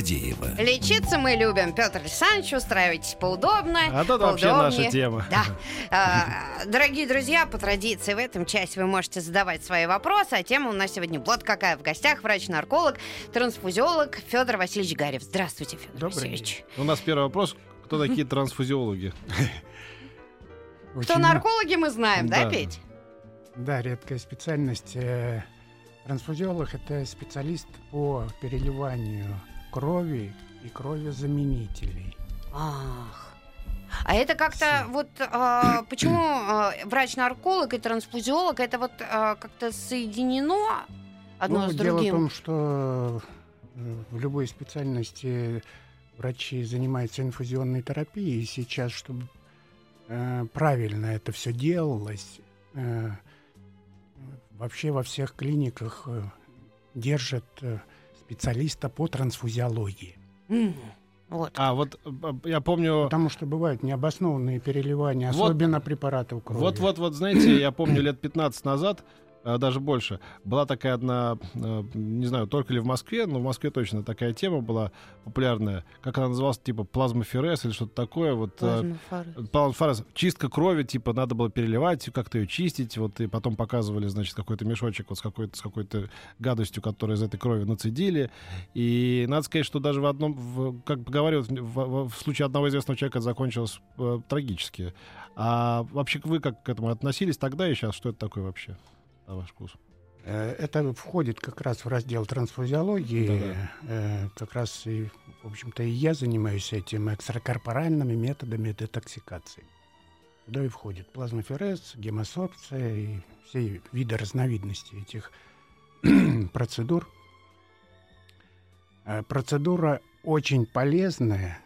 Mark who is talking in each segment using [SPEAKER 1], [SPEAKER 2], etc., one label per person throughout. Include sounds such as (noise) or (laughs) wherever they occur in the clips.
[SPEAKER 1] Фадеева.
[SPEAKER 2] Лечиться мы любим. Петр Александрович, устраивайтесь поудобно.
[SPEAKER 3] А тут вообще
[SPEAKER 2] поудобнее.
[SPEAKER 3] наша тема.
[SPEAKER 2] Да. А, Дорогие друзья, по традиции в этом часе вы можете задавать свои вопросы, а тема у нас сегодня вот какая. В гостях врач-нарколог, трансфузиолог Федор Васильевич Гарев. Здравствуйте, Федор
[SPEAKER 4] Добрый
[SPEAKER 2] Васильевич.
[SPEAKER 3] У нас первый вопрос. Кто такие трансфузиологи? (laughs)
[SPEAKER 2] Кто наркологи, мы знаем, да,
[SPEAKER 3] Да.
[SPEAKER 2] Петь?
[SPEAKER 4] Да, редкая специальность. Э, Трансфузиолог – это специалист по переливанию крови и кровезаменителей.
[SPEAKER 2] Ах. А это как-то вот а, (coughs) почему а, врач-нарколог и трансфузиолог это вот а, как-то соединено одно
[SPEAKER 4] Ну,
[SPEAKER 2] с
[SPEAKER 4] дело в
[SPEAKER 2] другим?
[SPEAKER 4] том, что э, в любой специальности врачи занимаются инфузионной терапией, и сейчас, чтобы э, правильно это все делалось, э, вообще во всех клиниках э, держат э, специалиста по трансфузиологии.
[SPEAKER 2] Вот.
[SPEAKER 3] А, вот я помню...
[SPEAKER 4] Потому что бывают необоснованные переливания,
[SPEAKER 3] Вот-
[SPEAKER 4] особенно препаратов крови.
[SPEAKER 3] Вот-вот-вот, знаете, я помню лет 15 назад, даже больше, была такая одна, э, не знаю, только ли в Москве, но в Москве точно такая тема была популярная. Как она называлась, типа плазмоферез или что-то такое. Вот,
[SPEAKER 2] Плазмофорез.
[SPEAKER 3] Плазмофорез. Чистка крови, типа, надо было переливать, как-то ее чистить, вот, и потом показывали, значит, какой-то мешочек вот с какой-то, с какой-то гадостью, которую из этой крови нацедили. И надо сказать, что даже в одном, в- как говорю, в, в- в случае одного известного человека это закончилось э, трагически. А вообще вы как к этому относились тогда и сейчас? Что это такое вообще, на ваш вкус?
[SPEAKER 4] Э, Это входит как раз в раздел трансфузиологии.
[SPEAKER 3] Да-да.
[SPEAKER 4] Э, Как раз, и, в общем-то, и я занимаюсь этим экстракорпоральными методами детоксикации. Туда и входит плазмоферез, гемосорбция и все виды разновидностей этих (clears throat) процедур. Э, Процедура очень полезная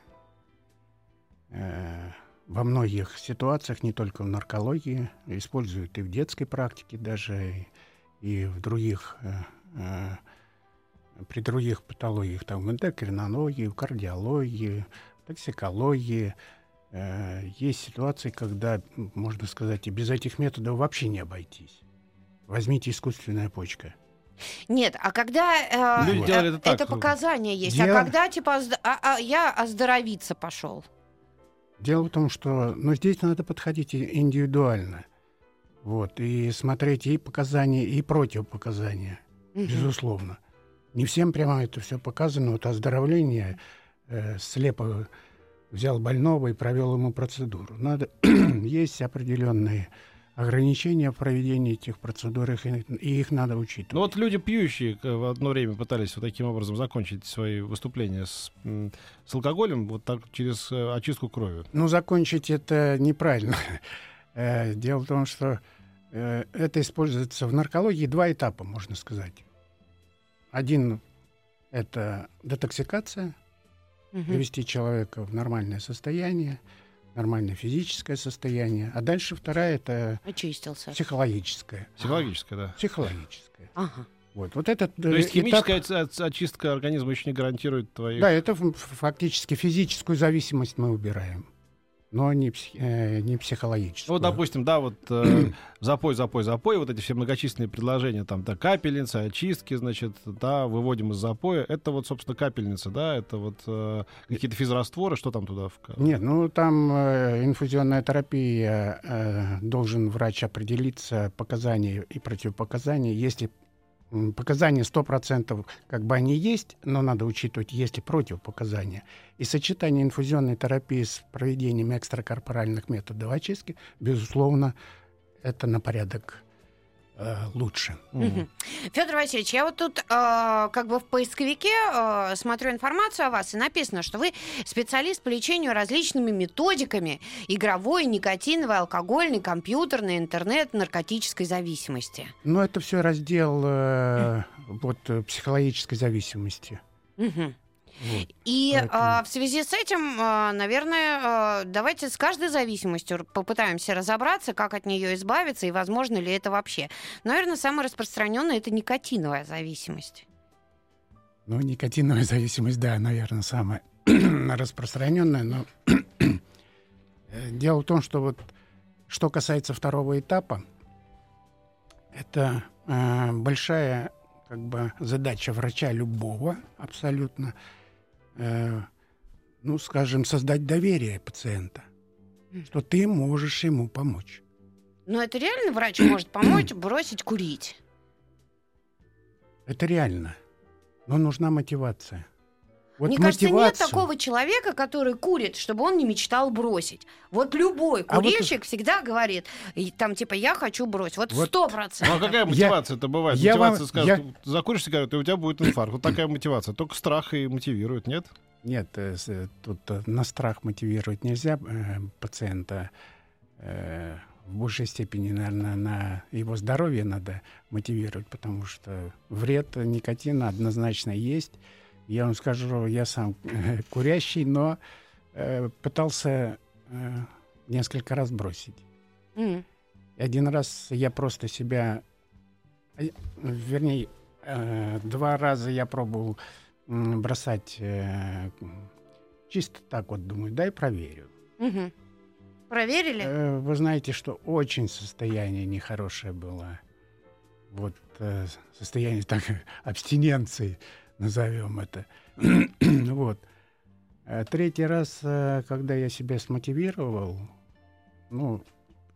[SPEAKER 4] во многих ситуациях, не только в наркологии, используют и в детской практике даже, и в других, э, э, при других патологиях, там, в эндокринологии, в кардиологии, в токсикологии. Э, есть ситуации, когда, можно сказать, и без этих методов вообще не обойтись. Возьмите искусственная почка.
[SPEAKER 2] Нет, а когда э,
[SPEAKER 3] Люди
[SPEAKER 2] э,
[SPEAKER 3] это так.
[SPEAKER 2] показания есть,
[SPEAKER 4] Дело-
[SPEAKER 2] а когда типа озд- а- а я оздоровиться пошел.
[SPEAKER 4] Дело в том, что ну, здесь надо подходить индивидуально. Вот, и смотреть и показания, и противопоказания. безусловно. Не всем прямо это все показано. Вот оздоровление э, слепо взял больного и провел ему процедуру. Надо (clears throat) есть определенные ограничения в проведении этих процедур, их- и их надо учитывать.
[SPEAKER 3] Ну вот люди пьющие э, в одно время пытались вот таким образом закончить свои выступления с, с алкоголем, вот так через э, очистку крови.
[SPEAKER 4] Ну, закончить это неправильно. (laughs) Э, Дело в том, что это используется в наркологии два этапа, можно сказать. Один — это детоксикация,
[SPEAKER 2] Мгм.
[SPEAKER 4] привести человека в нормальное состояние, нормальное физическое состояние. А дальше вторая — это
[SPEAKER 2] Очистился.
[SPEAKER 4] психологическое.
[SPEAKER 3] Психологическая, да.
[SPEAKER 4] Психологическое.
[SPEAKER 2] Ага.
[SPEAKER 4] Вот, вот этот
[SPEAKER 3] То есть
[SPEAKER 4] э, этап-
[SPEAKER 3] химическая оц- очистка организма еще не гарантирует твоих...
[SPEAKER 4] Да, это фактически физическую зависимость мы убираем, но не, псих- э, не
[SPEAKER 3] Ну,
[SPEAKER 4] психологическую.
[SPEAKER 3] вот, допустим, да, вот э, (clears throat) запой, запой, запой, вот эти все многочисленные предложения, там, да, капельница, очистки, значит, да, выводим из запоя. Это вот, собственно, капельница, да, это вот э, какие-то физрастворы, что там туда?
[SPEAKER 4] Нет, ну там э, инфузионная терапия, э, должен врач определиться показания и противопоказания. Если показания 100% как бы они есть, но надо учитывать, есть и противопоказания. И сочетание инфузионной терапии с проведением экстракорпоральных методов очистки, безусловно, это на порядок лучше.
[SPEAKER 3] Мгм.
[SPEAKER 2] Федор Васильевич, я вот тут э, как бы в поисковике э, смотрю информацию о вас, и написано, что вы специалист по лечению различными методиками игровой, никотиновой, алкогольной, компьютерной, интернет, наркотической зависимости.
[SPEAKER 4] Но это все раздел э, вот, э, психологической зависимости.
[SPEAKER 2] Мгм.
[SPEAKER 4] Вот.
[SPEAKER 2] И
[SPEAKER 4] Поэтому-
[SPEAKER 2] а, в связи с этим, а, наверное, а, давайте с каждой зависимостью попытаемся разобраться, как от нее избавиться и возможно ли это вообще. Наверное, самая распространенная это никотиновая зависимость.
[SPEAKER 4] Ну, никотиновая зависимость, да, наверное, самая (clears throat) распространенная, но (clears throat) э, дело в том, что вот что касается второго этапа, это э, большая как бы задача врача любого абсолютно, э, ну, скажем, создать доверие пациента, что ты можешь ему помочь.
[SPEAKER 2] Но это реально врач может помочь (clears throat) бросить курить?
[SPEAKER 4] Это реально. Но нужна мотивация. Вот
[SPEAKER 2] Мне кажется, нет такого человека, который курит, чтобы он не мечтал бросить. Вот любой
[SPEAKER 4] А вот
[SPEAKER 2] курильщик всегда говорит, и там типа я хочу бросить. Вот сто
[SPEAKER 3] Ну а
[SPEAKER 2] процентов.
[SPEAKER 3] какая мотивация-то бывает?
[SPEAKER 4] я вам-
[SPEAKER 3] мотивация скажет,
[SPEAKER 4] я-
[SPEAKER 3] «Ты закуришь сигарету, и у тебя будет инфаркт. Вот такая мотивация. Только страх и мотивирует, нет?
[SPEAKER 4] Нет, э, э, тут э, на страх мотивировать нельзя пациента. В большей степени, наверное, на его здоровье надо мотивировать, потому что вред никотина однозначно есть. Я вам скажу, я сам э, курящий, но э, пытался э, несколько раз бросить. И один раз я просто себя, э, вернее, э, два раза я пробовал м, бросать э, чисто так вот, думаю, дай проверю.
[SPEAKER 2] Мгм. Проверили?
[SPEAKER 4] Э, Вы знаете, что очень состояние нехорошее было. Вот э, состояние так, (laughs) абстиненции, назовем это. (clears throat) вот. Э, Третий раз, э, когда я себя смотивировал, ну,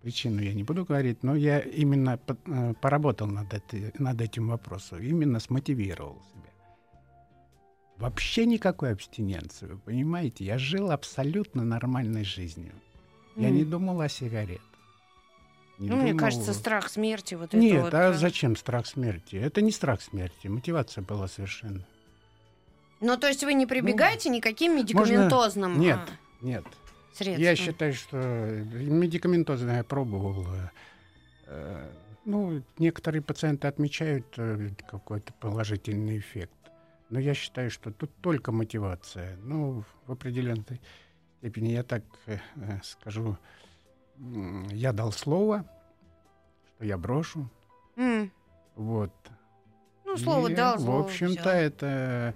[SPEAKER 4] причину я не буду говорить, но я именно э, поработал над, этой- над этим вопросом, именно смотивировал себя. Вообще никакой абстиненции, вы понимаете? Я жил абсолютно нормальной жизнью. Я
[SPEAKER 2] М.
[SPEAKER 4] не думал о сигаретах. Не
[SPEAKER 2] Ну, мне
[SPEAKER 4] думал-
[SPEAKER 2] кажется, страх смерти вот это
[SPEAKER 4] Нет,
[SPEAKER 2] вот,
[SPEAKER 4] а
[SPEAKER 2] э,
[SPEAKER 4] зачем страх смерти? Это не страх смерти, мотивация была совершенно.
[SPEAKER 2] Ну, то есть вы не прибегаете никаким медикаментозным
[SPEAKER 4] Нет,
[SPEAKER 2] а,
[SPEAKER 4] нет.
[SPEAKER 2] средствам?
[SPEAKER 4] Я считаю, что медикаментозно я пробовал. э, э, Ну, некоторые пациенты отмечают э, какой-то положительный эффект. Но я считаю, что тут только мотивация. Ну, в определенной степени я так э, э, скажу. м, Я дал слово, что я брошу.
[SPEAKER 2] М.
[SPEAKER 4] Вот.
[SPEAKER 2] Ну, слово
[SPEAKER 4] И,
[SPEAKER 2] дал,
[SPEAKER 4] В
[SPEAKER 2] слово
[SPEAKER 4] общем-то,
[SPEAKER 2] взял.
[SPEAKER 4] это...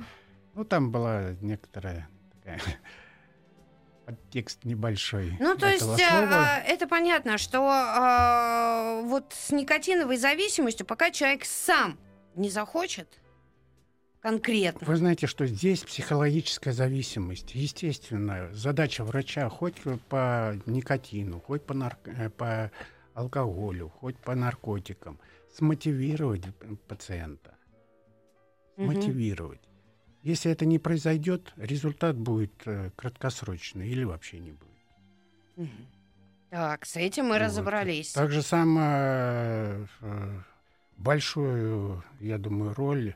[SPEAKER 4] Ну, там была некоторая такая (laughs) подтекст небольшой.
[SPEAKER 2] Ну, то есть э,
[SPEAKER 4] слова.
[SPEAKER 2] э, это понятно, что э, вот с никотиновой зависимостью, пока человек сам не захочет конкретно.
[SPEAKER 4] Вы знаете, что здесь психологическая зависимость. Естественно, задача врача хоть по никотину, хоть по, нарк- э, по алкоголю, хоть по наркотикам, смотивировать пациента.
[SPEAKER 2] Мгм.
[SPEAKER 4] Мотивировать. Если это не произойдет, результат будет э, краткосрочный или вообще не будет.
[SPEAKER 2] Мгм. Так, с этим мы
[SPEAKER 4] Вот.
[SPEAKER 2] разобрались.
[SPEAKER 4] Так же самое э, большую, я думаю, роль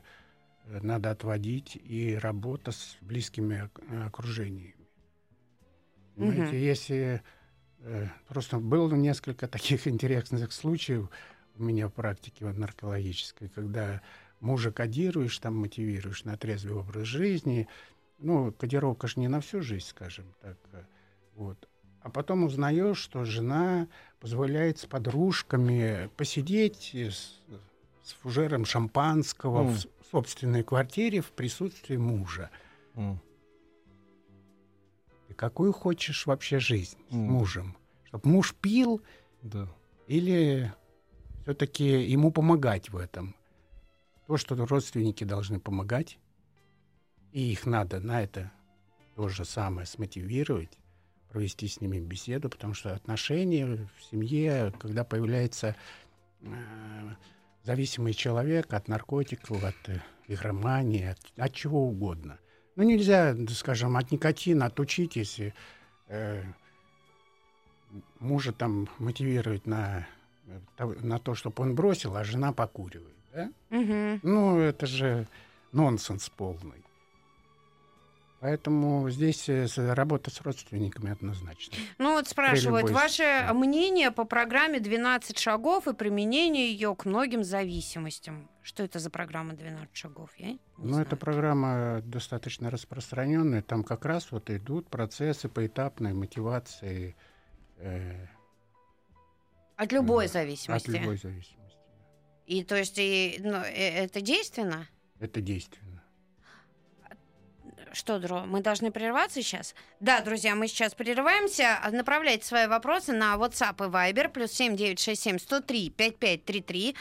[SPEAKER 4] надо отводить и работа с близкими ок- окружениями. Понимаете,
[SPEAKER 2] Мгм.
[SPEAKER 4] если э, просто было несколько (laughs) таких интересных случаев у меня в практике вот, наркологической, когда мужа кодируешь, там мотивируешь на трезвый образ жизни. Ну, кодировка же не на всю жизнь, скажем так. э, Вот. А потом узнаешь, что жена позволяет с подружками посидеть с, с фужером шампанского
[SPEAKER 3] М.
[SPEAKER 4] с- собственной квартире в присутствии мужа.
[SPEAKER 3] М.
[SPEAKER 4] И какую хочешь вообще жизнь с
[SPEAKER 3] М.
[SPEAKER 4] мужем? Чтобы муж пил
[SPEAKER 3] Да.
[SPEAKER 4] или все-таки ему помогать в этом? То, что родственники должны помогать, и их надо на это то же самое смотивировать, провести с ними беседу, потому что отношения в семье, когда появляется э, зависимый человек от наркотиков, от э, игромании, от, от чего угодно. Ну, нельзя, скажем, от никотина отучить, если э, мужа там мотивировать на, э, на то, чтобы он бросил, а жена покуривает. Да?
[SPEAKER 2] Мгм.
[SPEAKER 4] Ну, это же нонсенс полный. Поэтому здесь э, работа с родственниками однозначно.
[SPEAKER 2] Ну вот спрашивают, ваше мнение по программе «12 шагов» и применение ее к многим зависимостям. Что это за программа «12 шагов»? Я не
[SPEAKER 4] Но
[SPEAKER 2] знаю.
[SPEAKER 4] эта программа достаточно распространенная. Там как раз вот идут процессы поэтапной мотивации э,
[SPEAKER 2] От любой
[SPEAKER 4] от
[SPEAKER 2] зависимости.
[SPEAKER 4] любой зависимости.
[SPEAKER 2] И то есть и, ну, э, это действенно?
[SPEAKER 4] Это действенно.
[SPEAKER 2] Что, Дро, мы должны прерваться сейчас? Да, друзья, мы сейчас прерываемся. Направляйте свои вопросы на WhatsApp и Viber, плюс 7967 103 5533.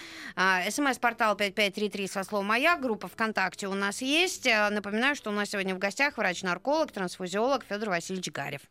[SPEAKER 2] СМС-портал 5533 со словом «Моя». Группа ВКонтакте у нас есть. А, напоминаю, что у нас сегодня в гостях врач-нарколог, трансфузиолог Федор Васильевич Гарев.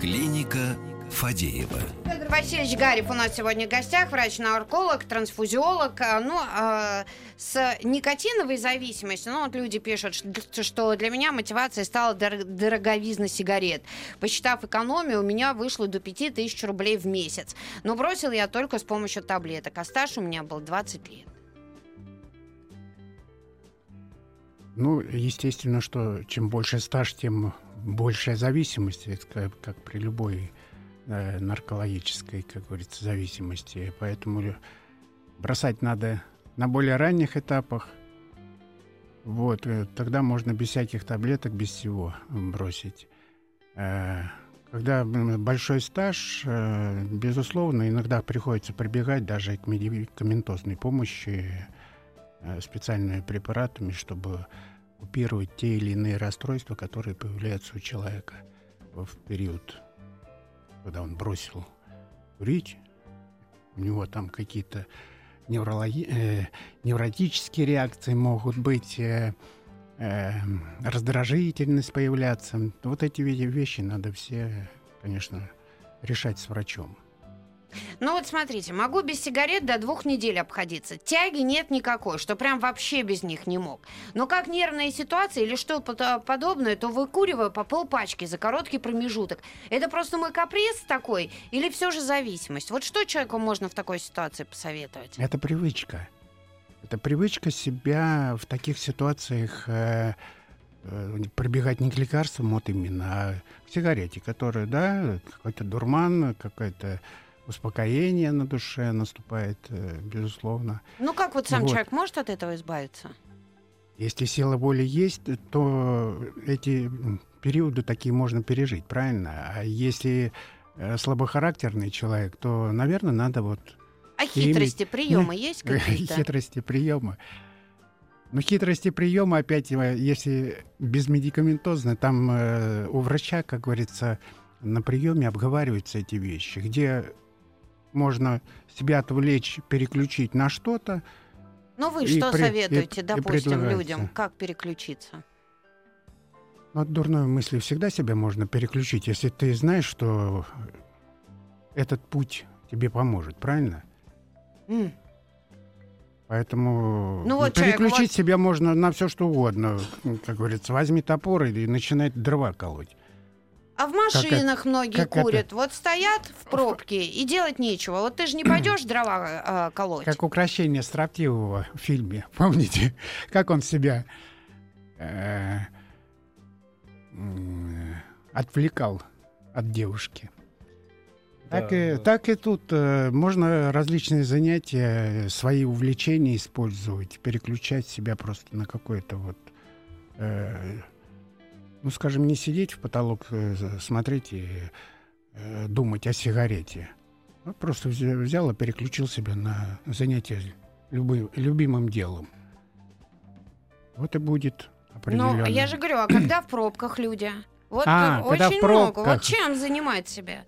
[SPEAKER 1] Клиника Фадеева.
[SPEAKER 2] Федор Васильевич Гарев у нас сегодня в гостях, врач-нарколог, трансфузиолог. А, Ну, а, с никотиновой зависимостью, ну, вот люди пишут, что- что для меня мотивацией стала дор- дороговизна сигарет. Посчитав экономию, у меня вышло до 5000 рублей в месяц. Но бросил я только с помощью таблеток, а стаж у меня был 20 лет.
[SPEAKER 4] Ну, естественно, что чем больше стаж, тем большая зависимость, это как, как при любой э, наркологической, как говорится, зависимости. Поэтому бросать надо на более ранних этапах. Вот, э, тогда можно без всяких таблеток, без всего бросить. Э, Когда большой стаж, безусловно, иногда приходится прибегать даже к медикаментозной помощи, специальными препаратами, чтобы купировать те или иные расстройства, которые появляются у человека в период, когда он бросил курить. У него там какие-то неврологи- э, невротические реакции могут быть, э, э, раздражительность появляться. Вот эти ве- вещи надо все, конечно, решать с врачом.
[SPEAKER 2] Ну вот смотрите, могу без сигарет до двух недель обходиться. Тяги нет никакой, что прям вообще без них не мог. Но как нервная ситуация или что-то подобное, то выкуриваю по полпачки за короткий промежуток. Это просто мой каприз такой или все же зависимость? Вот что человеку можно в такой ситуации посоветовать?
[SPEAKER 4] Это привычка. Это привычка себя в таких ситуациях э, э, прибегать не к лекарствам, вот именно, а к сигарете, которая, да, какой-то дурман, какое-то успокоение на душе наступает, э, безусловно.
[SPEAKER 2] Ну как вот сам
[SPEAKER 4] Вот.
[SPEAKER 2] человек может от этого избавиться?
[SPEAKER 4] Если сила воли есть, то эти периоды такие можно пережить, правильно? А если э, слабохарактерный человек, то, наверное, надо вот
[SPEAKER 2] А
[SPEAKER 4] Иметь-
[SPEAKER 2] хитрости, (laughs) приемы есть (laughs) какие-то?
[SPEAKER 4] хитрости приема. Но хитрости приема, опять, э, если безмедикаментозно, там э, у врача, как говорится, на приеме обговариваются эти вещи, где можно себя отвлечь, переключить на что-то.
[SPEAKER 2] Ну вы
[SPEAKER 4] И
[SPEAKER 2] что
[SPEAKER 4] при- и-
[SPEAKER 2] советуете,
[SPEAKER 4] и
[SPEAKER 2] допустим,
[SPEAKER 4] предлагается.
[SPEAKER 2] людям, как переключиться?
[SPEAKER 4] Но от дурной мысли всегда себя можно переключить, если ты знаешь, что этот путь тебе поможет, правильно?
[SPEAKER 2] М.
[SPEAKER 4] Поэтому
[SPEAKER 2] Ну вот человек,
[SPEAKER 4] переключить
[SPEAKER 2] вот-
[SPEAKER 4] себя можно на все что угодно. Как говорится, возьми топор и начинай дрова колоть.
[SPEAKER 2] А в машинах многие
[SPEAKER 4] как это?
[SPEAKER 2] курят. Вот стоят в пробке и делать нечего. Вот ты же не пойдешь дрова э, колоть.
[SPEAKER 4] Как украшение строптивого в фильме. (laughs) Помните, как он себя э, отвлекал от девушки? Так,
[SPEAKER 3] Да,
[SPEAKER 4] и,
[SPEAKER 3] да.
[SPEAKER 4] так и тут э, можно различные занятия, э, свои увлечения использовать, переключать себя просто на какое-то вот, э, ну, скажем, не сидеть в потолок, э, смотреть и э, думать о сигарете. Ну, просто взя- взял и переключил себя на занятие любым, любимым делом. Вот и будет определенно.
[SPEAKER 2] Ну, я же говорю, а когда в пробках люди? Вот
[SPEAKER 4] А,
[SPEAKER 2] очень много.
[SPEAKER 4] пробках.
[SPEAKER 2] Вот чем занимать себя?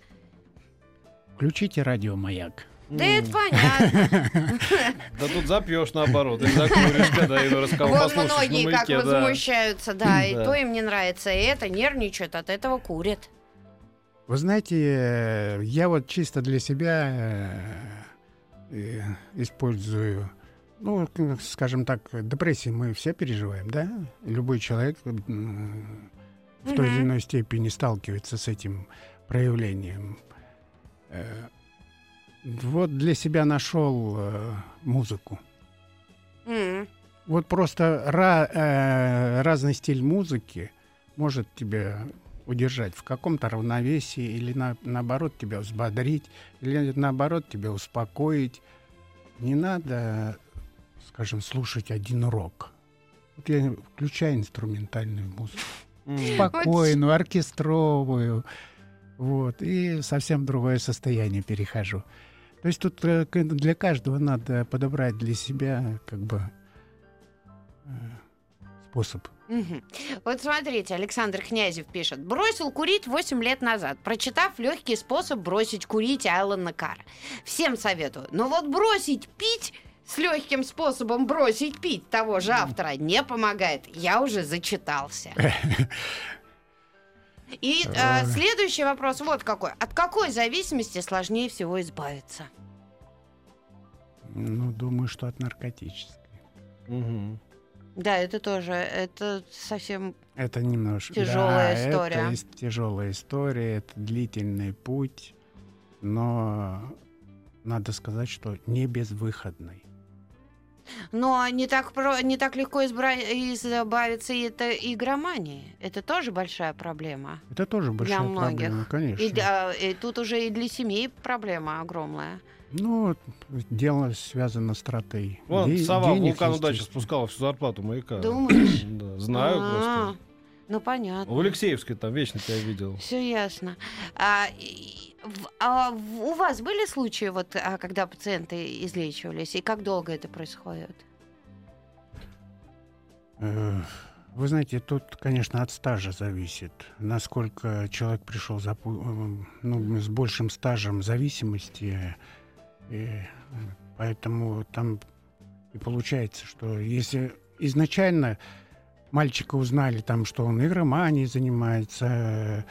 [SPEAKER 4] Включите радиомаяк.
[SPEAKER 2] Да это понятно. (laughs)
[SPEAKER 3] Да тут запьешь наоборот, или закуришь, когда раз кого
[SPEAKER 2] Вот многие как возмущаются, да, и то им не нравится, и это нервничают, от этого курят.
[SPEAKER 4] Вы знаете, э, я вот чисто для себя э, э, использую, ну, скажем так, депрессии мы все переживаем, да? Любой человек в той или иной степени сталкивается с этим проявлением. Вот для себя нашел э, музыку.
[SPEAKER 2] М.
[SPEAKER 4] Вот просто ра- э, разный стиль музыки может тебя удержать в каком-то равновесии или на- наоборот тебя взбодрить, или наоборот тебя успокоить. Не надо, скажем, слушать один рок. Вот я включаю инструментальную музыку,
[SPEAKER 3] М.
[SPEAKER 4] спокойную, оркестровую, вот, и совсем другое состояние перехожу. То есть тут э, для каждого надо подобрать для себя как бы э, способ.
[SPEAKER 2] Вот смотрите, Александр Князев пишет. Бросил курить 8 лет назад, прочитав легкий способ бросить курить Алана Кара. Всем советую. Но вот бросить пить с легким способом бросить пить того же автора не помогает. Я уже зачитался. (laughs) И э, следующий вопрос вот какой. От какой зависимости сложнее всего избавиться?
[SPEAKER 4] Ну, думаю, что от наркотической.
[SPEAKER 3] Мгм.
[SPEAKER 2] Да, это тоже, это совсем...
[SPEAKER 4] Это немножко...
[SPEAKER 2] Тяжелая
[SPEAKER 4] да,
[SPEAKER 2] история.
[SPEAKER 4] Это тяжелая история, это длительный путь, но надо сказать, что не безвыходный.
[SPEAKER 2] Но не так, про, не так легко избра- избавиться и это игромании. Это тоже большая проблема.
[SPEAKER 4] Это тоже большая
[SPEAKER 2] многих.
[SPEAKER 4] проблема, конечно.
[SPEAKER 2] И, да, и тут уже и для семей проблема огромная.
[SPEAKER 4] Ну, дело связано с тратой.
[SPEAKER 3] Вон,
[SPEAKER 4] де-
[SPEAKER 3] сова в
[SPEAKER 4] денег,
[SPEAKER 3] вулкан удачи спускала всю зарплату маяка.
[SPEAKER 2] Думаешь? (clears throat)
[SPEAKER 3] Да, знаю
[SPEAKER 2] А,
[SPEAKER 3] просто.
[SPEAKER 2] Ну, понятно.
[SPEAKER 3] В Алексеевской там вечно тебя видел.
[SPEAKER 2] Все ясно. А, и- а у вас были случаи, вот, а, когда пациенты излечивались, и как долго это происходит?
[SPEAKER 4] Вы знаете, тут, конечно, от стажа зависит. Насколько человек пришел запу- э, ну, с большим стажем зависимости. И, поэтому там и получается, что если изначально мальчика узнали, там, что он игроманией занимается,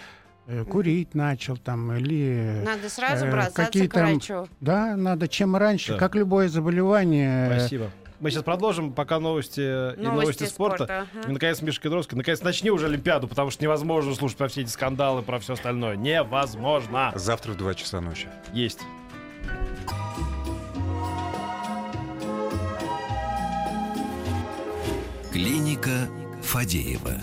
[SPEAKER 4] курить начал там, или...
[SPEAKER 2] Надо сразу
[SPEAKER 4] э,
[SPEAKER 2] бросаться
[SPEAKER 4] какие
[SPEAKER 2] к врачу.
[SPEAKER 4] Да, надо чем раньше,
[SPEAKER 3] Да.
[SPEAKER 4] как любое заболевание. э,
[SPEAKER 3] Спасибо. Мы сейчас продолжим, пока новости и новости,
[SPEAKER 2] Новости
[SPEAKER 3] спорта.
[SPEAKER 2] спорта. ага.
[SPEAKER 3] И, наконец, Миша Кедровский. Наконец, начни уже Олимпиаду, потому что невозможно слушать про все эти скандалы, про все остальное. Невозможно.
[SPEAKER 5] Завтра в 2 часа ночи.
[SPEAKER 3] Есть.
[SPEAKER 1] Клиника Фадеева.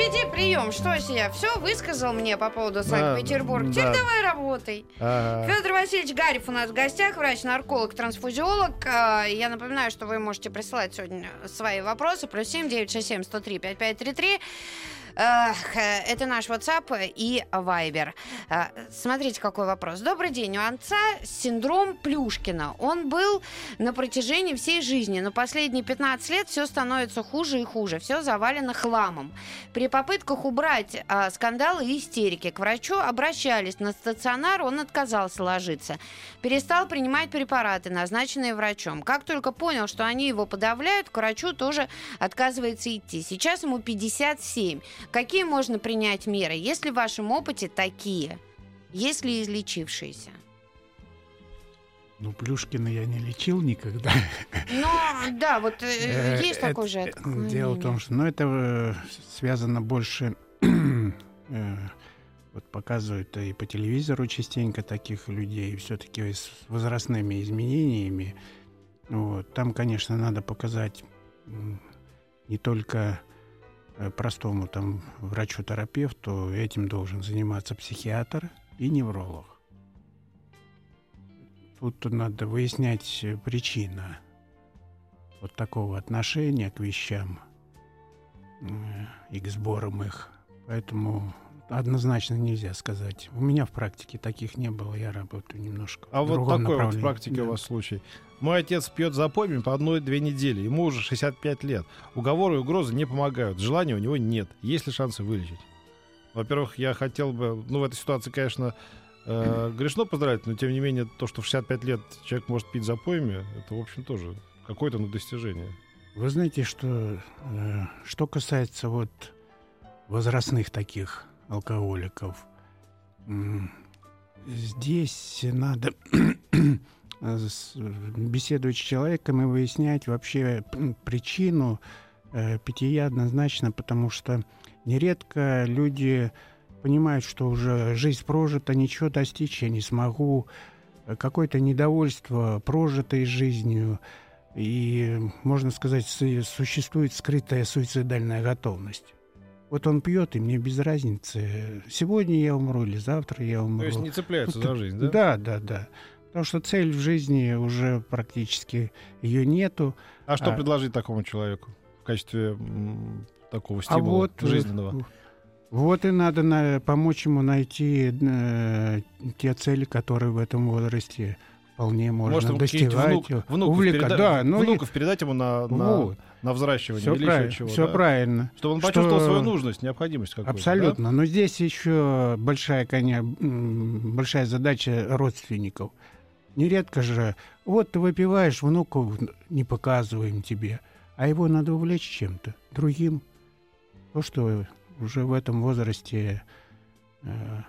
[SPEAKER 2] Веди прием, что себе? Все высказал мне по поводу Санкт-Петербурга. Теперь
[SPEAKER 3] да.
[SPEAKER 2] давай работай.
[SPEAKER 3] Ага.
[SPEAKER 2] Федор Васильевич Гарев у нас в гостях, врач-нарколог, трансфузиолог. А, Я напоминаю, что вы можете присылать сегодня свои вопросы. Плюс семь девять шесть семь сто три пять пять три три. Э, Это наш WhatsApp и Viber. А, Смотрите, какой вопрос. Добрый день. У отца синдром Плюшкина. Он был на протяжении всей жизни, но последние 15 лет все становится хуже и хуже. Все завалено хламом. При попытках убрать а, скандалы и истерики к врачу обращались на стационар, он отказался ложиться. Перестал принимать препараты, назначенные врачом. Как только понял, что они его подавляют, к врачу тоже отказывается идти. Сейчас ему 57. Какие можно принять меры? Есть ли в вашем опыте такие? Есть ли излечившиеся?
[SPEAKER 4] Ну, Плюшкина я не лечил никогда.
[SPEAKER 2] Ну, да, вот э,
[SPEAKER 4] Э,
[SPEAKER 2] есть
[SPEAKER 4] это-
[SPEAKER 2] такое же
[SPEAKER 4] э,
[SPEAKER 2] отклонение.
[SPEAKER 4] Дело в том, что ну, это э, связано больше... (clears throat) э, Вот показывают и по телевизору частенько таких людей, все-таки с возрастными изменениями. Вот. Там, конечно, надо показать не только э, простому там врачу-терапевту, этим должен заниматься психиатр и невролог. Тут надо выяснять э, причину вот такого отношения к вещам э, и к сборам их. Поэтому однозначно нельзя сказать. У меня в практике таких не было, я работаю немножко
[SPEAKER 3] А
[SPEAKER 4] в
[SPEAKER 3] вот такой вот в практике
[SPEAKER 4] Да.
[SPEAKER 3] у вас случай. Мой отец пьет запойми по одной-две недели. Ему уже 65 лет. Уговоры и угрозы не помогают. Желания у него нет. Есть ли шансы вылечить? Во-первых, я хотел бы... Ну, в этой ситуации, конечно, э, (clears throat) грешно поздравить, но, тем не менее, то, что в 65 лет человек может пить запойми, это, в общем, тоже какое-то ну, достижение.
[SPEAKER 4] Вы знаете, что э, что касается вот возрастных таких алкоголиков, м, здесь надо с- беседовать с человеком и выяснять вообще причину э, питья однозначно, потому что нередко люди понимают, что уже жизнь прожита, ничего достичь я не смогу, э, какое-то недовольство прожитой жизнью, и, можно сказать, су- существует скрытая суицидальная готовность. Вот он пьет, и мне без разницы, сегодня я умру или завтра я умру.
[SPEAKER 3] То есть не цепляется
[SPEAKER 4] Ну,
[SPEAKER 3] за жизнь, да?
[SPEAKER 4] Да, да, да. Потому что цель в жизни уже практически ее нету.
[SPEAKER 3] А что
[SPEAKER 4] А.
[SPEAKER 3] предложить такому человеку в качестве м, такого
[SPEAKER 4] А
[SPEAKER 3] стимула
[SPEAKER 4] вот э,
[SPEAKER 3] жизненного?
[SPEAKER 4] Вот и надо на, помочь ему найти э, те цели, которые в этом возрасте вполне можно
[SPEAKER 3] Может,
[SPEAKER 4] достигать.
[SPEAKER 3] внук- внуков,
[SPEAKER 4] Увлека-
[SPEAKER 3] переда-
[SPEAKER 4] да, ну и-
[SPEAKER 3] внуков передать ему на, на,
[SPEAKER 4] Вот.
[SPEAKER 3] на взращивание
[SPEAKER 4] Все
[SPEAKER 3] или
[SPEAKER 4] правильно,
[SPEAKER 3] еще чего.
[SPEAKER 4] все
[SPEAKER 3] да?
[SPEAKER 4] правильно.
[SPEAKER 3] Чтобы он
[SPEAKER 4] Что-
[SPEAKER 3] почувствовал свою нужность, необходимость какую-то.
[SPEAKER 4] Абсолютно. Но здесь еще большая, м, большая задача родственников. Нередко же, вот ты выпиваешь, внуку не показываем тебе, а его надо увлечь чем-то другим. То, что уже в этом возрасте, э,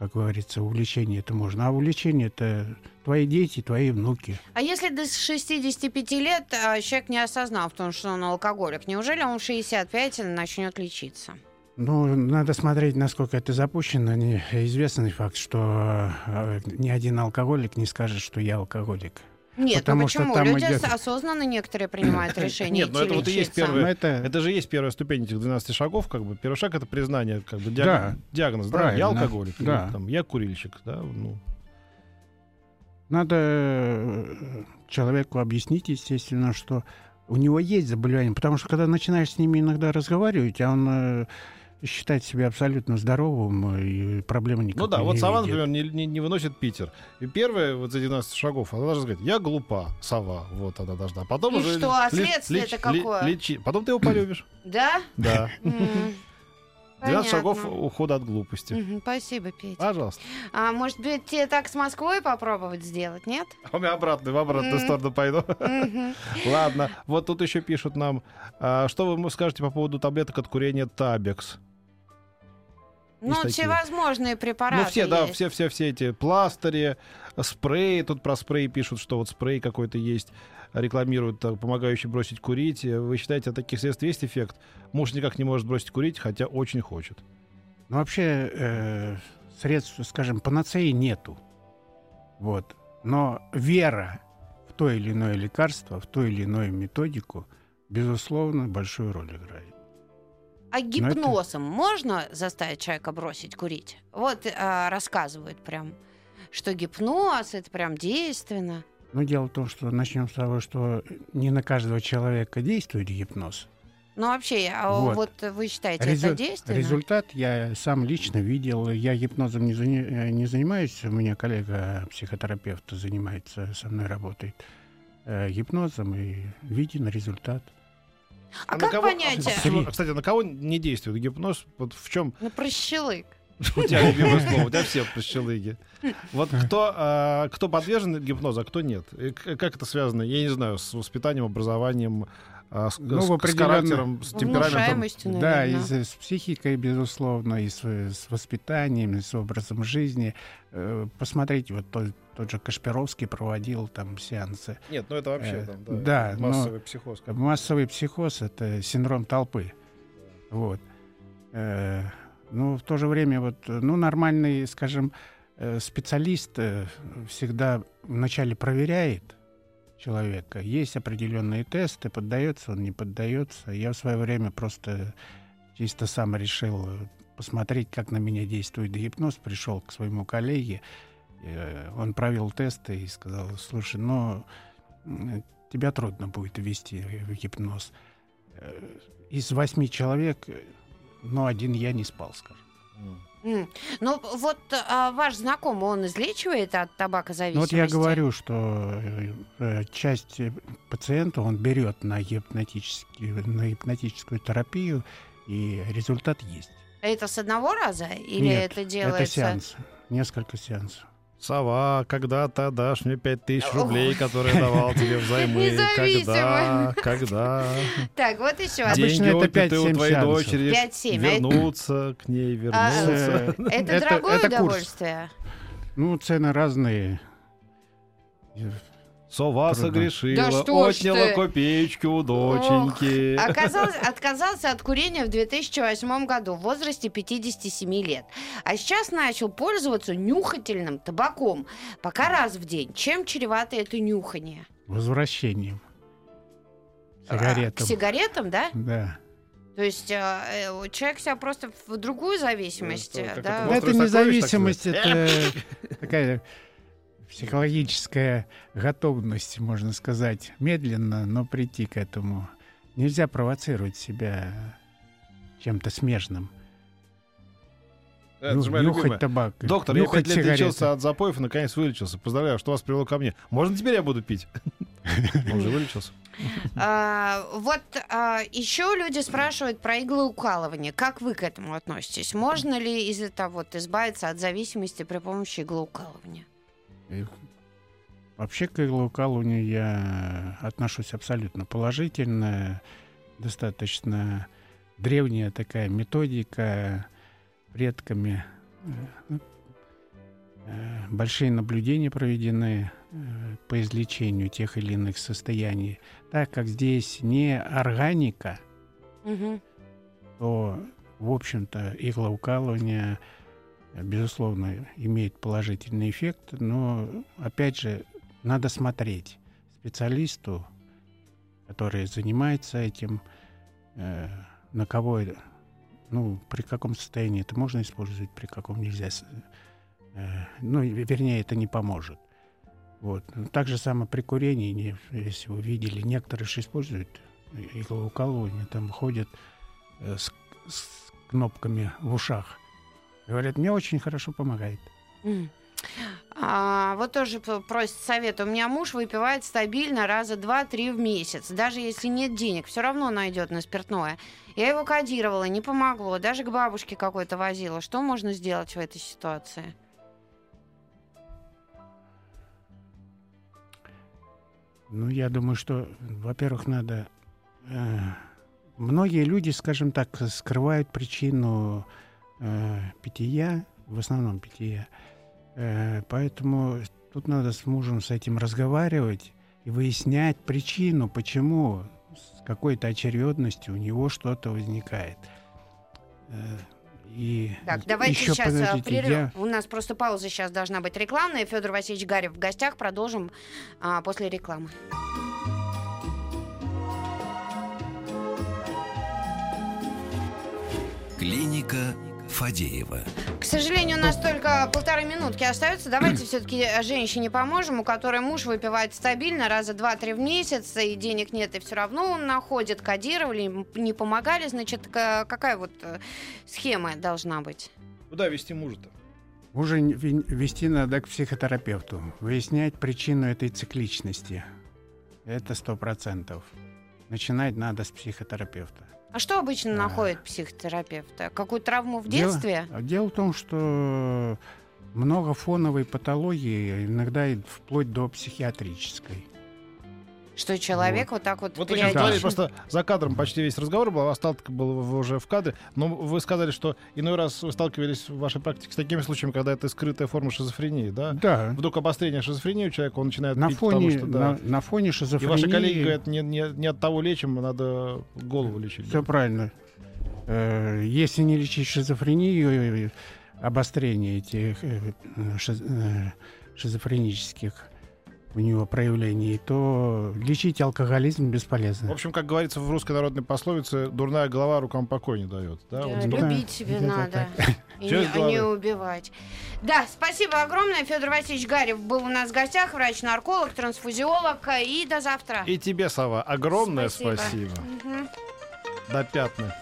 [SPEAKER 4] как говорится, увлечение это можно. А увлечение это твои дети, твои внуки.
[SPEAKER 2] А если до 65 лет а, человек не осознал в том, что он алкоголик, неужели он в 65 начнет лечиться?
[SPEAKER 4] Ну, надо смотреть, насколько это запущено. Не, известный факт, что э, ни один алкоголик не скажет, что я алкоголик.
[SPEAKER 2] Нет,
[SPEAKER 4] Потому
[SPEAKER 2] ну
[SPEAKER 4] что
[SPEAKER 2] почему?
[SPEAKER 4] там
[SPEAKER 2] Люди
[SPEAKER 4] идет-
[SPEAKER 2] ос- осознанно некоторые принимают (coughs) решение
[SPEAKER 3] Нет, ну
[SPEAKER 2] идти
[SPEAKER 3] это вот и есть первое.
[SPEAKER 4] Но это,
[SPEAKER 3] Это же есть первая ступень этих 12 шагов, как бы. Первый шаг — это признание, как бы, диаг-
[SPEAKER 4] Да,
[SPEAKER 3] диагноз, да? Я алкоголик, или,
[SPEAKER 4] Да.
[SPEAKER 3] там, я курильщик, да, ну.
[SPEAKER 4] надо э, человеку объяснить, естественно, что у него есть заболевание. Потому что когда начинаешь с ними иногда разговаривать, а он э, считает себя абсолютно здоровым, э, и проблемы никакой
[SPEAKER 3] Ну да, вот
[SPEAKER 4] не
[SPEAKER 3] сова,
[SPEAKER 4] видит.
[SPEAKER 3] например, не, не- не выносит Питер. И первое, вот за 12 шагов, она должна сказать, я глупа, сова, вот она должна. Потом
[SPEAKER 2] И
[SPEAKER 3] уже...
[SPEAKER 2] что, а
[SPEAKER 3] ле-
[SPEAKER 2] следствие-то
[SPEAKER 3] леч- ле-
[SPEAKER 2] какое?
[SPEAKER 3] лечи. Потом ты его полюбишь. (clears throat)
[SPEAKER 2] Да?
[SPEAKER 3] Да.
[SPEAKER 2] М,
[SPEAKER 3] 12 шагов ухода от глупости.
[SPEAKER 2] Мгм, Спасибо, Петя.
[SPEAKER 3] Пожалуйста.
[SPEAKER 2] А может быть, тебе так с Москвой попробовать сделать, нет?
[SPEAKER 3] А у меня обратно, в обратную сторону пойду. (laughs) Ладно, вот тут еще пишут нам, а, что вы скажете по поводу таблеток от курения Табекс?
[SPEAKER 2] Ну,
[SPEAKER 3] такие.
[SPEAKER 2] всевозможные препараты
[SPEAKER 3] Ну, все, да,
[SPEAKER 2] есть.
[SPEAKER 3] все, все, все эти пластыри, спреи, тут про спрей пишут, что вот спрей какой-то есть, рекламируют, так, помогающий бросить курить. Вы считаете, от таких средств есть эффект? Муж никак не может бросить курить, хотя очень хочет.
[SPEAKER 4] Ну, вообще, э, средств, скажем, панацеи нету. Вот. Но вера в то или иное лекарство, в ту или иную методику, безусловно, большую роль играет.
[SPEAKER 2] А
[SPEAKER 4] это-
[SPEAKER 2] гипнозом можно заставить человека бросить курить? Вот а, рассказывают прям, что гипноз это прям действенно.
[SPEAKER 4] Но дело в том, что начнем с того, что не на каждого человека действует гипноз.
[SPEAKER 2] Ну вообще, а
[SPEAKER 4] Вот.
[SPEAKER 2] вот, вы считаете
[SPEAKER 4] Резу-
[SPEAKER 2] это действенно?
[SPEAKER 4] Результат я сам лично видел. Я гипнозом не, зани- э, не занимаюсь. У меня коллега психотерапевт занимается, со мной работает э, гипнозом и виден результат.
[SPEAKER 2] А,
[SPEAKER 3] на
[SPEAKER 2] как
[SPEAKER 3] кого-
[SPEAKER 2] понять?
[SPEAKER 3] а Кстати, на кого не действует гипноз? Вот в чем
[SPEAKER 2] Ну, прощелык. (laughs)
[SPEAKER 3] у тебя любимое слово? У тебя все прощелыги. Вот кто, а, кто подвержен гипнозу, а кто нет? И как это связано? Я не знаю, с воспитанием, образованием, а, с,
[SPEAKER 4] Ну,
[SPEAKER 3] с-
[SPEAKER 4] в
[SPEAKER 3] с характером, с темпераментом.
[SPEAKER 4] Да, и с, с психикой, безусловно, и с, с воспитанием, и с образом жизни. Э, Посмотрите, вот тот, тот же Кашпировский проводил там сеансы.
[SPEAKER 3] Нет, ну это вообще
[SPEAKER 4] Э,
[SPEAKER 3] там, да,
[SPEAKER 4] да,
[SPEAKER 3] это
[SPEAKER 4] но-
[SPEAKER 3] массовый психоз. как.
[SPEAKER 4] Массовый психоз — это синдром толпы. Вот. Э, Ну, в то же время, вот, э, ну, нормальный, скажем, э, специалист э, всегда вначале проверяет человека. Есть определенные тесты, поддается он, не поддается. Я в свое время просто чисто сам решил посмотреть, как на меня действует гипноз. Пришел к своему коллеге, э, он провел тесты и сказал, слушай, ну, тебя трудно будет ввести в гипноз. Э, Из восьми человек, э, ну, один я не спал, скажем.
[SPEAKER 2] М. Ну вот а, ваш знакомый, он излечивает от
[SPEAKER 4] Ну,
[SPEAKER 2] табакозависимости?
[SPEAKER 4] вот я говорю, что э, э, часть э, пациента он берет на, гипнотическую, на гипнотическую терапию, и результат есть.
[SPEAKER 2] Это с одного раза? Или
[SPEAKER 4] Нет,
[SPEAKER 2] это делается...
[SPEAKER 4] Это сеанс, несколько сеансов.
[SPEAKER 3] Сова, когда ты отдашь мне пять тысяч рублей, которые я давал тебе взаймы? Когда? Когда?
[SPEAKER 2] Так, вот еще.
[SPEAKER 4] Обычно
[SPEAKER 3] Деньги
[SPEAKER 4] это
[SPEAKER 3] отняты у
[SPEAKER 4] 5-7
[SPEAKER 3] твоей дочери.
[SPEAKER 2] 5-7.
[SPEAKER 3] Вернуться к ней,
[SPEAKER 2] А,
[SPEAKER 3] вернуться.
[SPEAKER 4] Э,
[SPEAKER 2] Это, дорогое удовольствие?
[SPEAKER 4] Ну, цены разные.
[SPEAKER 3] Сова
[SPEAKER 4] Трудно.
[SPEAKER 3] согрешила,
[SPEAKER 2] Да что
[SPEAKER 3] отняла
[SPEAKER 2] ты.
[SPEAKER 3] копеечку у доченьки.
[SPEAKER 2] Оказалось, отказался от курения в 2008 году в возрасте 57 лет. А сейчас начал пользоваться нюхательным табаком. Пока раз в день. Чем чревато это нюхание?
[SPEAKER 4] Возвращением.
[SPEAKER 2] А,
[SPEAKER 4] Сигаретам.
[SPEAKER 2] К сигаретам, да?
[SPEAKER 4] Да.
[SPEAKER 2] То есть э, э, человек себя просто в другую зависимость,
[SPEAKER 3] Это как
[SPEAKER 2] да?
[SPEAKER 3] это
[SPEAKER 4] Ну, Это независимость, это (laughs) такая психологическая готовность, можно сказать, медленно, но прийти к этому. Нельзя провоцировать себя чем-то смежным.
[SPEAKER 3] Это же моя
[SPEAKER 4] нюхать
[SPEAKER 3] любимая.
[SPEAKER 4] табак.
[SPEAKER 3] Доктор, я
[SPEAKER 4] нюхать
[SPEAKER 3] пять лет
[SPEAKER 4] сигареты.
[SPEAKER 3] лечился от запоев и наконец вылечился. Поздравляю, что вас привело ко мне. Можно теперь я буду пить? Он (laughs) уже вылечился.
[SPEAKER 2] А, вот еще люди спрашивают про иглоукалывание. Как вы к этому относитесь? Можно ли из этого избавиться от зависимости при помощи иглоукалывания?
[SPEAKER 4] И Вообще к иглоукалыванию я отношусь абсолютно положительно. Достаточно древняя такая методика предками. Э, э, Большие наблюдения проведены э, по излечению тех или иных состояний. Так как здесь не органика,
[SPEAKER 2] Мгм.
[SPEAKER 4] то, в общем-то, иглоукалывание, безусловно, имеет положительный эффект, но, опять же, надо смотреть специалисту, который занимается этим, э, на кого, это- ну, при каком состоянии это можно использовать, при каком нельзя. э, ну, вернее, это не поможет. Вот. Так же самое при курении, если вы видели, некоторые же используют иглоукалывание, там ходят э, с, с кнопками в ушах. Говорят, мне очень хорошо помогает.
[SPEAKER 2] М. А, вот тоже просит совет. У меня муж выпивает стабильно раза два-три в месяц. Даже если нет денег, все равно найдет на спиртное. Я его кодировала, не помогло. Даже к бабушке какой-то возила. Что можно сделать в этой ситуации?
[SPEAKER 4] Ну, я думаю, что, во-первых, надо... э, многие люди, скажем так, скрывают причину э, питья, в основном питья. Э, поэтому тут надо с мужем с этим разговаривать и выяснять причину, почему с какой-то очередностью у него что-то возникает. Э, и
[SPEAKER 2] Так, давайте
[SPEAKER 4] еще,
[SPEAKER 2] сейчас
[SPEAKER 4] подождите, я-
[SPEAKER 2] У нас просто пауза сейчас должна быть рекламная. Федор Васильевич Гарев в гостях. Продолжим а, после рекламы.
[SPEAKER 1] Клиника Фадеева.
[SPEAKER 2] К сожалению, у нас только полторы минутки остается. Давайте (clears throat) все-таки женщине поможем, у которой муж выпивает стабильно раза два-три в месяц, и денег нет, и все равно он находит, кодировали, не помогали. Значит, ка- какая вот э, схема должна быть?
[SPEAKER 3] Куда вести мужа-то?
[SPEAKER 4] Мужа вести надо к психотерапевту, выяснять причину этой цикличности. Это сто процентов. Начинать надо с психотерапевта.
[SPEAKER 2] А что обычно находит психотерапевт? Какую травму в
[SPEAKER 4] Дело-
[SPEAKER 2] детстве?
[SPEAKER 4] а Дело в том, что много фоновой патологии, иногда и вплоть до психиатрической.
[SPEAKER 2] Что человек вот, так вот,
[SPEAKER 3] Вот вы сейчас
[SPEAKER 2] периодично-
[SPEAKER 3] говорили, просто за кадром почти весь разговор был, а остаток был уже в кадре. Но вы сказали, что иной раз вы сталкивались в вашей практике с такими случаями, когда это скрытая форма шизофрении, да?
[SPEAKER 4] Да.
[SPEAKER 3] Вдруг обострение шизофрении у человека, он начинает
[SPEAKER 4] На
[SPEAKER 3] пить,
[SPEAKER 4] фоне,
[SPEAKER 3] потому что, да.
[SPEAKER 4] на, на фоне
[SPEAKER 3] И
[SPEAKER 4] шизофрении...
[SPEAKER 3] ваши коллеги говорят, не, не, не от того лечим, надо голову лечить.
[SPEAKER 4] Все правильно. Э, Если не лечить шизофрению, э, обострение этих э, шизофренических у него проявлений, то лечить алкоголизм
[SPEAKER 3] В
[SPEAKER 4] бесполезно.
[SPEAKER 3] общем, как говорится в русской народной пословице, дурная голова рукам покой не дает. Да?
[SPEAKER 2] Да,
[SPEAKER 3] Вот
[SPEAKER 2] любить себе
[SPEAKER 4] Да, да,
[SPEAKER 2] надо. И
[SPEAKER 3] Чё
[SPEAKER 2] не, а не убивать. Да, спасибо огромное. Федор Васильевич Гарев был у нас в гостях, врач-нарколог, трансфузиолог. И до завтра.
[SPEAKER 3] И тебе, Сова, огромное
[SPEAKER 2] Спасибо.
[SPEAKER 3] спасибо.
[SPEAKER 2] Мгм.
[SPEAKER 3] До пятна.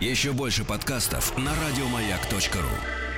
[SPEAKER 1] Еще больше подкастов на радиомаяк.ру.